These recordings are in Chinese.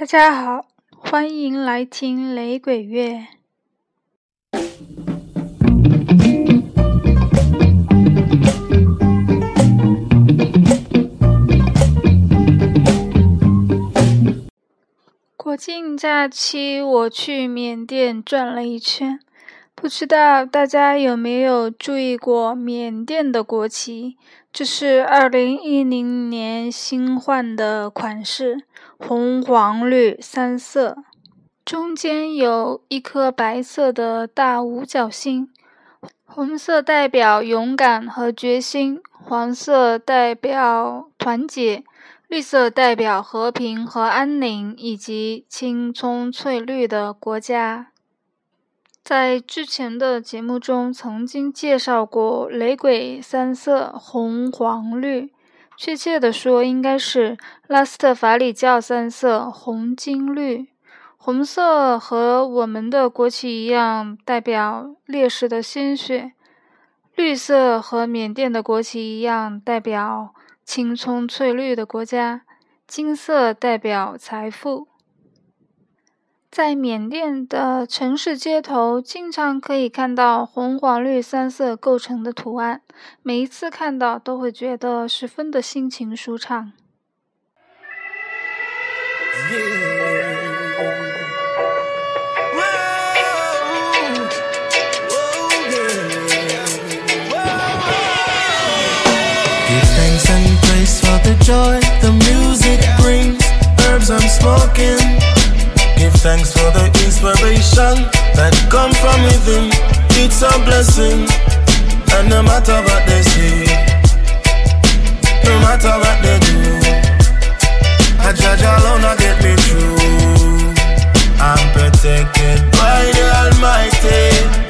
大家好，欢迎来听雷鬼乐。国庆假期，我去缅甸转了一圈，不知道大家有没有注意过缅甸的国旗？这是二零一零年新换的款式，红、黄、绿三色，中间有一颗白色的大五角星。红色代表勇敢和决心，黄色代表团结。绿色代表和平和安宁，以及青葱翠绿的国家。在之前的节目中，曾经介绍过雷鬼三色红、黄、绿。确切的说，应该是拉斯特法里教三色红、金、绿。红色和我们的国旗一样，代表烈士的鲜血；绿色和缅甸的国旗一样，代表。青葱翠绿的国家，金色代表财富。在缅甸的城市街头，经常可以看到红、黄、绿三色构成的图案，每一次看到都会觉得十分的心情舒畅。Give thanks for the inspiration that come from within. It's a blessing, and no matter what they say, no matter what they do, I judge alone I get me through. I'm protected by the Almighty.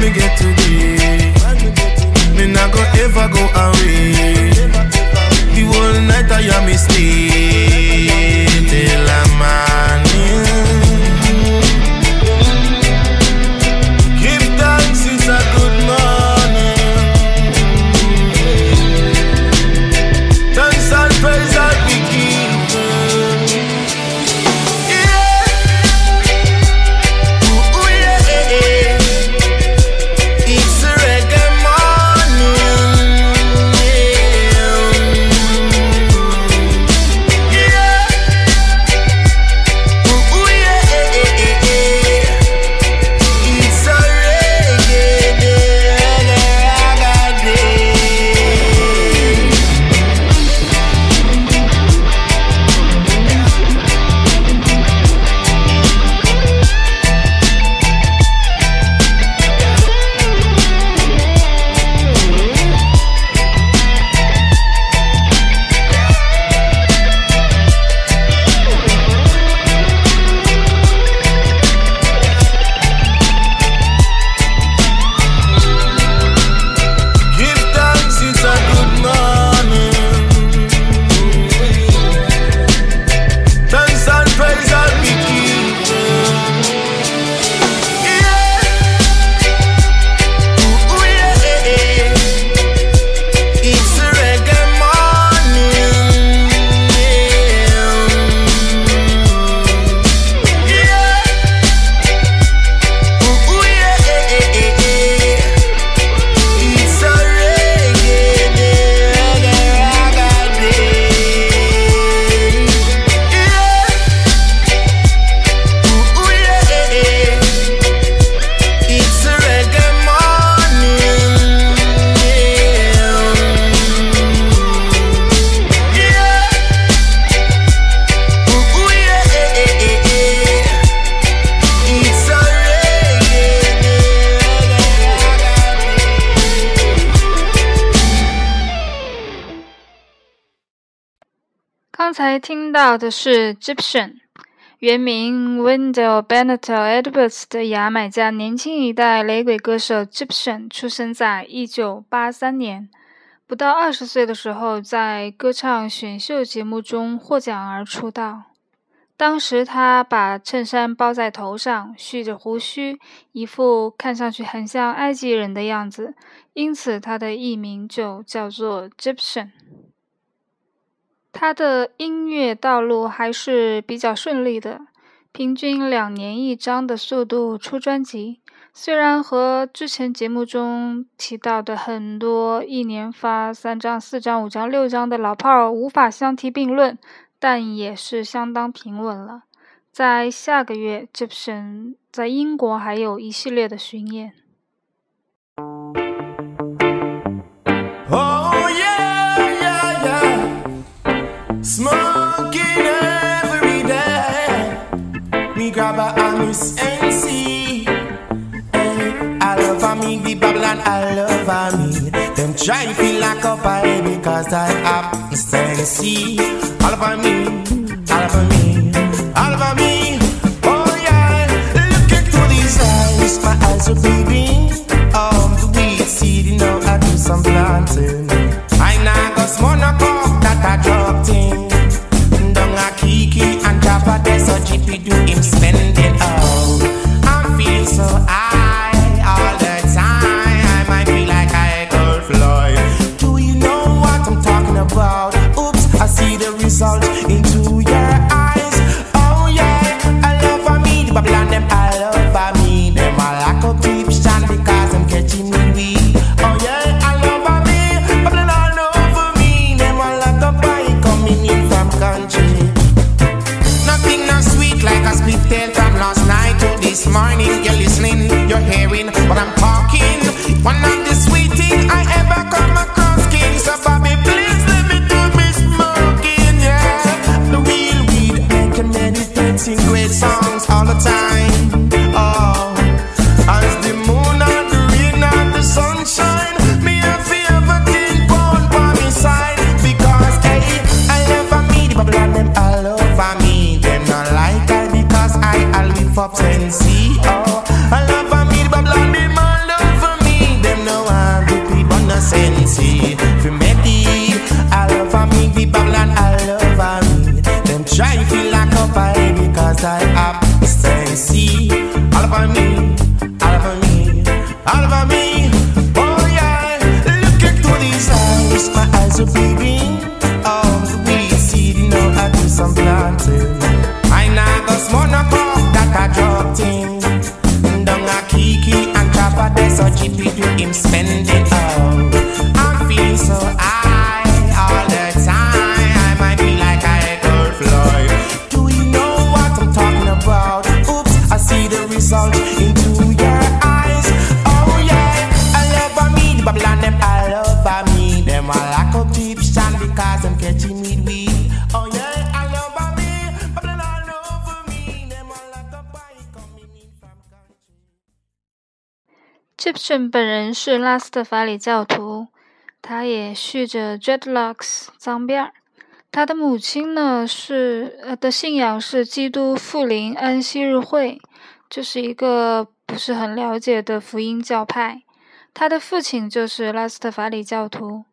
me get to today, me not go ever go away. 才听到的是 Egyptian，原名 Wendell Benito Edwards 的牙买加年轻一代雷鬼歌手 Egyptian，出生在1983年，不到二十岁的时候，在歌唱选秀节目中获奖而出道。当时他把衬衫包在头上，蓄着胡须，一副看上去很像埃及人的样子，因此他的艺名就叫做 Egyptian。他的音乐道路还是比较顺利的，平均两年一张的速度出专辑。虽然和之前节目中提到的很多一年发三张、四张、五张、六张的老炮儿无法相提并论，但也是相当平稳了。在下个月，Gibson 在英国还有一系列的巡演。I love me. Them try feel like a pie because I am sensei. All of me, mining The Babylon all over me. Them try to lock up I because I abstain. See, all about me. 圣本人是拉斯特法里教徒，他也蓄着 dreadlocks 脏辫儿。他的母亲呢是呃的信仰是基督复临安息日会，这是一个不是很了解的福音教派。他的父亲就是拉斯特法里教徒。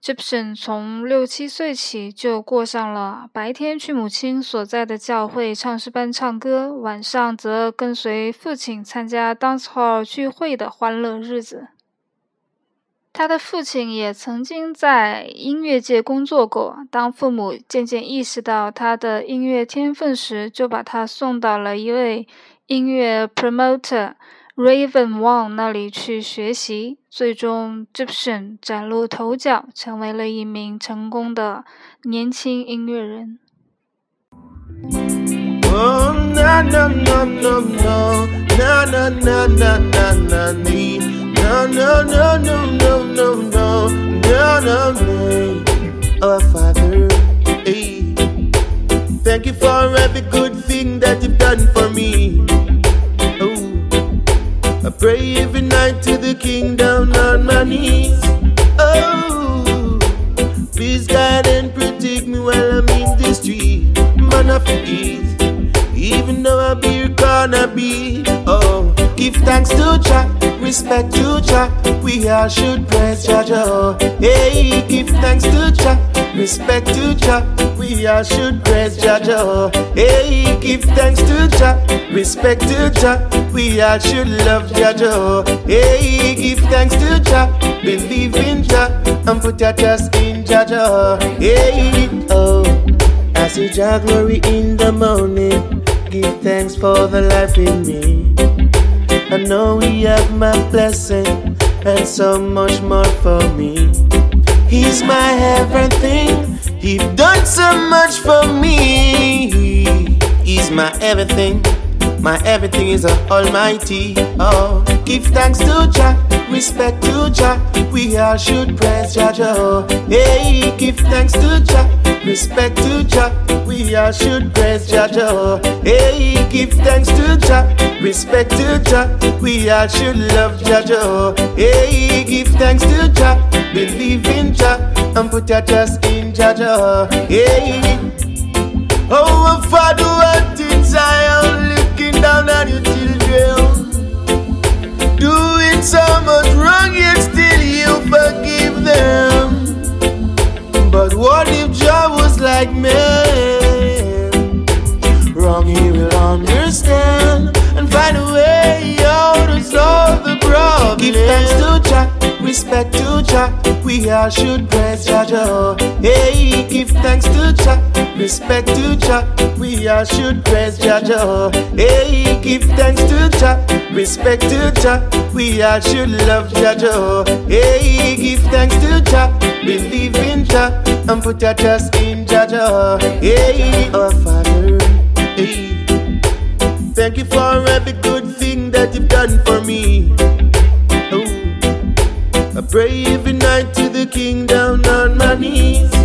Gibson 从六七岁起就过上了白天去母亲所在的教会唱诗班唱歌，晚上则跟随父亲参加 dance hall 聚会的欢乐日子。他的父亲也曾经在音乐界工作过。当父母渐渐意识到他的音乐天分时，就把他送到了一位音乐 promoter Raven Wong 那里去学习，最终 Egyptian 展露头角，成为了一名成功的年轻音乐人。Oh, I pray every night to the King down on my knees. Oh, please guide and protect me while I'm in the eat. Even though I be gonna be, oh, give thanks to Jah, respect to Jah. We all should praise Jah Jah. Hey, give thanks to Jah, respect to Jah. We all should praise Jah Jah. Hey, give thanks to Jah, respect to Jah. We all should love Jah Jah. Hey, give thanks to Jah, believe in Jah, and put your trust in Jah Jah. Hey, oh, I see Jah glory in the morning. Give thanks for the life in me. I know we have my blessing and so much more for me. He's my everything. He's done so much for me. He's my everything. My everything is almighty. Oh, give thanks to Jah, respect to Jah. We all should praise Jah Jah. Hey, give thanks to Jah, respect to Jah. We all should praise Jah Jah. Hey, give thanks to Jah, respect to Jah. We all should love Jah Jah. Hey, give thanks to Jah, believe in Jah, and put your trust in Jah Jah. Hey, oh, Father, what Zion, looking down on your children, doing so much wrong, yet still you forgive them. But what if Jah was like me? Wrong, he will understand and find a way out to solve the problem. Give thanks to Jah, respect to Jah. We all should praise Jah. Hey, give thanks to Jah, respect to Jah. We all should praise Jah Jah. Hey, give thanks to Jah, respect to Jah. We all should love Jah Jah. Hey, give thanks to Jah, believe in Jah, and put your trust in Jah Jah. Hey, our Father. Hey. Thank you for every good thing that you've done for me. Oh, I pray every night to the King down on my knees.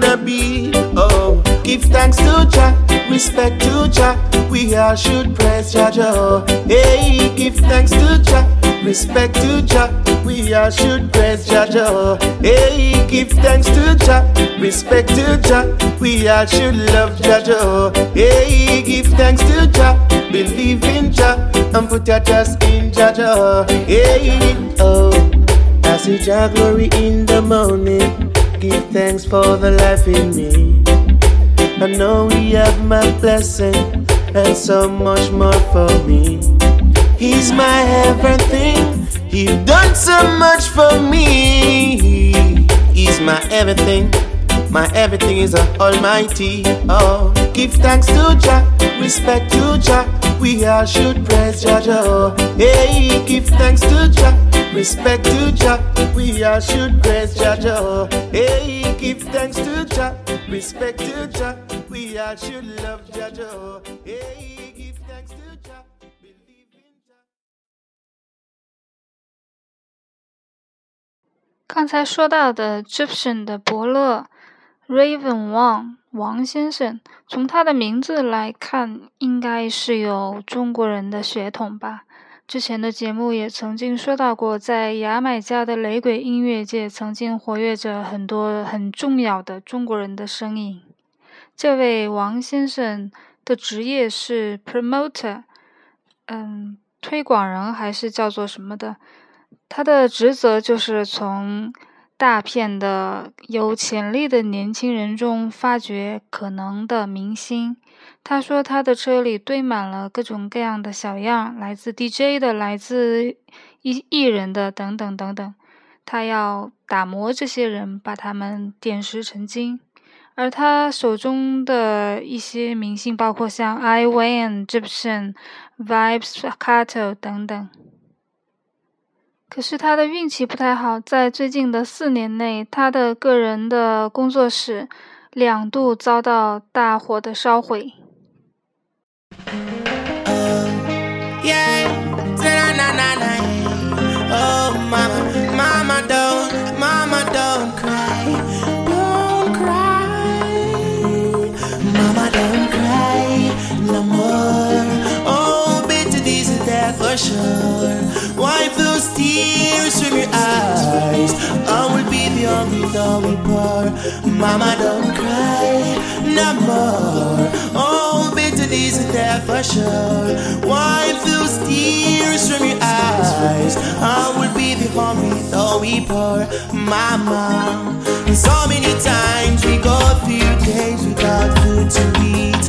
Gonna be. Oh, give thanks to Jah, respect to Jah. We all should praise Jah Jah. Hey, give thanks to Jah, respect to Jah. We all should praise Jah Jah. Hey, give thanks to Jah, respect to Jah. We all should love Jah. Hey, give thanks to Jah, believe in Jah, and put your trust in Jah Jah. Hey, oh, I see Jah glory in the morning. Give thanks for the life in me. I know He have my blessing and so much more for me. He's my everything. He's done so much for me. He's my everything. My everything is a almighty. Oh, give thanks to Jah, respect to Jah. We all should praise Jah Jah. Hey, give thanks to Jah, respect to Jah. We all should praise Jah Jah. Hey, give thanks to Jah, respect to Jah. We all should love Jah Jah. Hey, give thanks to Jah. believe in Jah. 刚才说到的 Egyptian 的伯乐 Raven Wang 王先生，从他的名字来看，应该是有中国人的血统吧。之前的节目也曾经说到过，在牙买加的雷鬼音乐界，曾经活跃着很多很重要的中国人的身影。这位王先生的职业是 promoter，嗯，推广人还是叫做什么的？他的职责就是从大片的有潜力的年轻人中发掘可能的明星。他说他的车里堆满了各种各样的小样，来自 DJ 的，来自艺艺人的，等等等等。他要打磨这些人，把他们点石成金。而他手中的一些明星，包括像 I Wayne、Egyptian、Vibes、Cato 等等。可是他的运气不太好，在最近的四年内，他的个人的工作室两度遭到大火的烧毁。Yeah, sure. Wipe those tears from your eyes. I will be the hungry though we pour, Mama. And so many times we go through days without food to eat,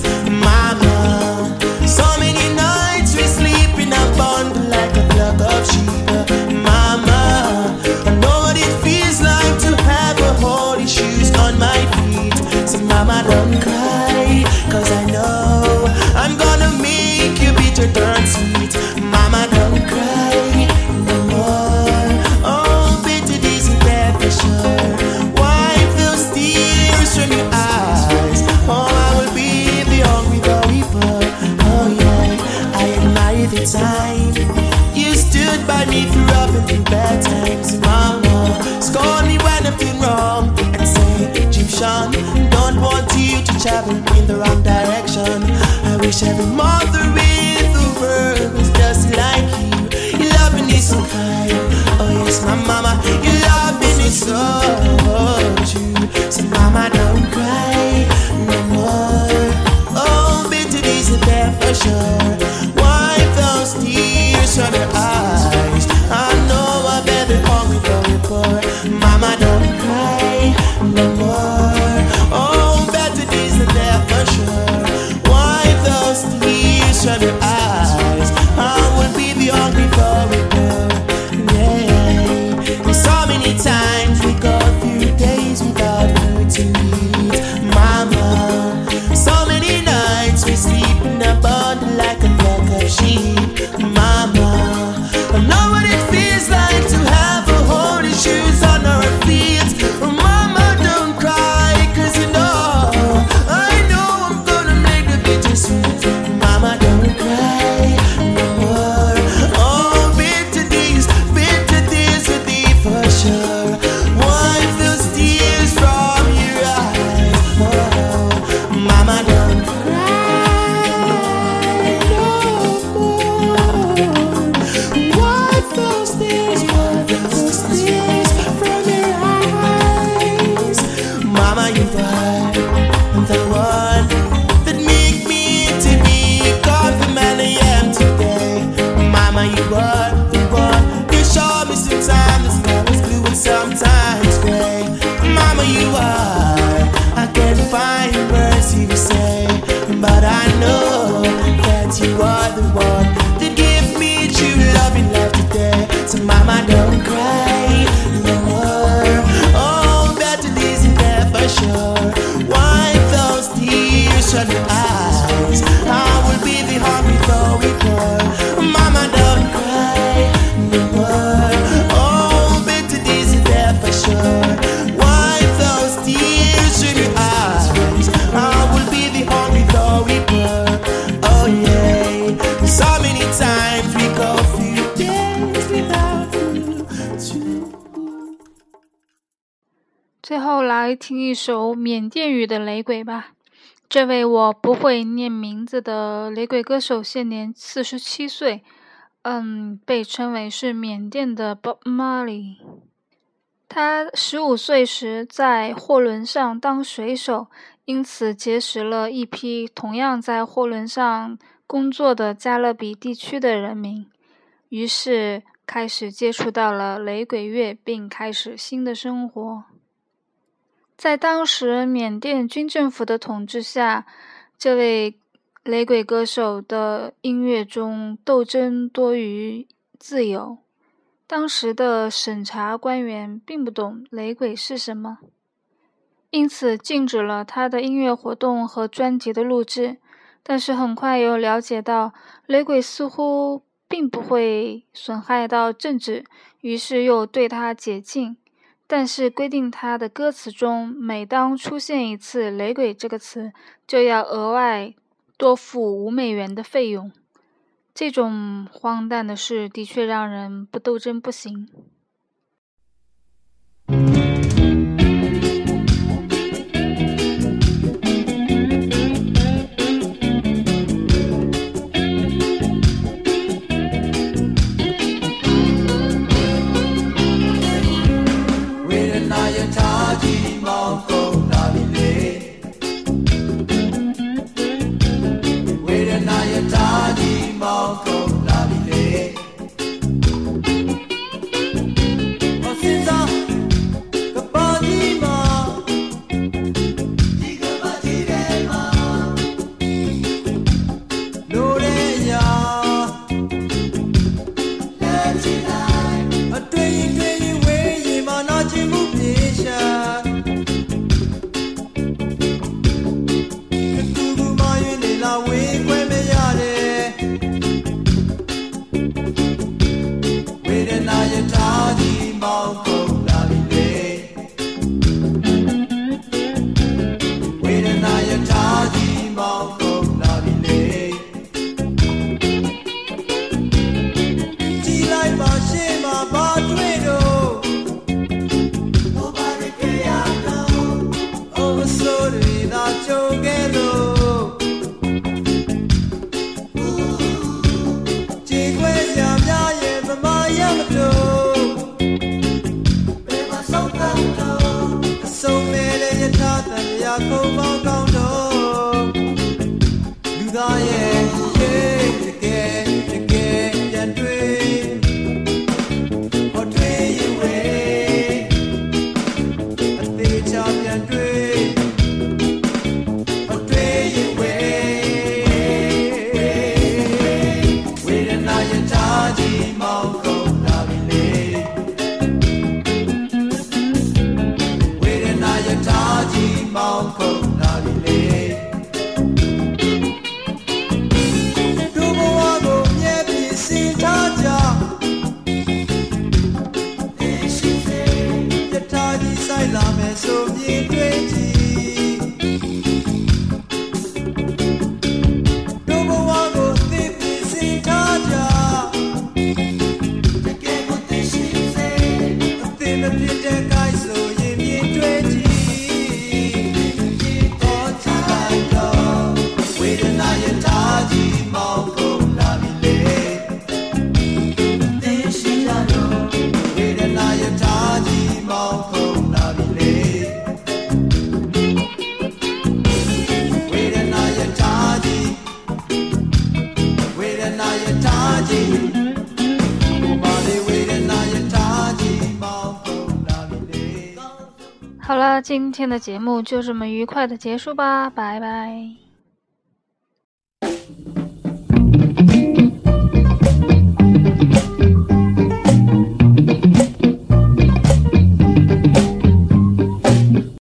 听一首缅甸语的雷鬼吧。这位我不会念名字的雷鬼歌手现年四十七岁，嗯，被称为是缅甸的 Bob Marley。他十五岁时在货轮上当水手，因此结识了一批同样在货轮上工作的加勒比地区的人民，于是开始接触到了雷鬼乐，并开始新的生活。在当时缅甸军政府的统治下，这位雷鬼歌手的音乐中斗争多于自由。当时的审查官员并不懂雷鬼是什么，因此禁止了他的音乐活动和专辑的录制。但是很快又了解到雷鬼似乎并不会损害到政治，于是又对他解禁。但是规定他的歌词中，每当出现一次“雷鬼”这个词，就要额外多付五美元的费用。这种荒诞的事，的确让人不斗争不行。今天的节目就这么愉快的结束吧，拜拜。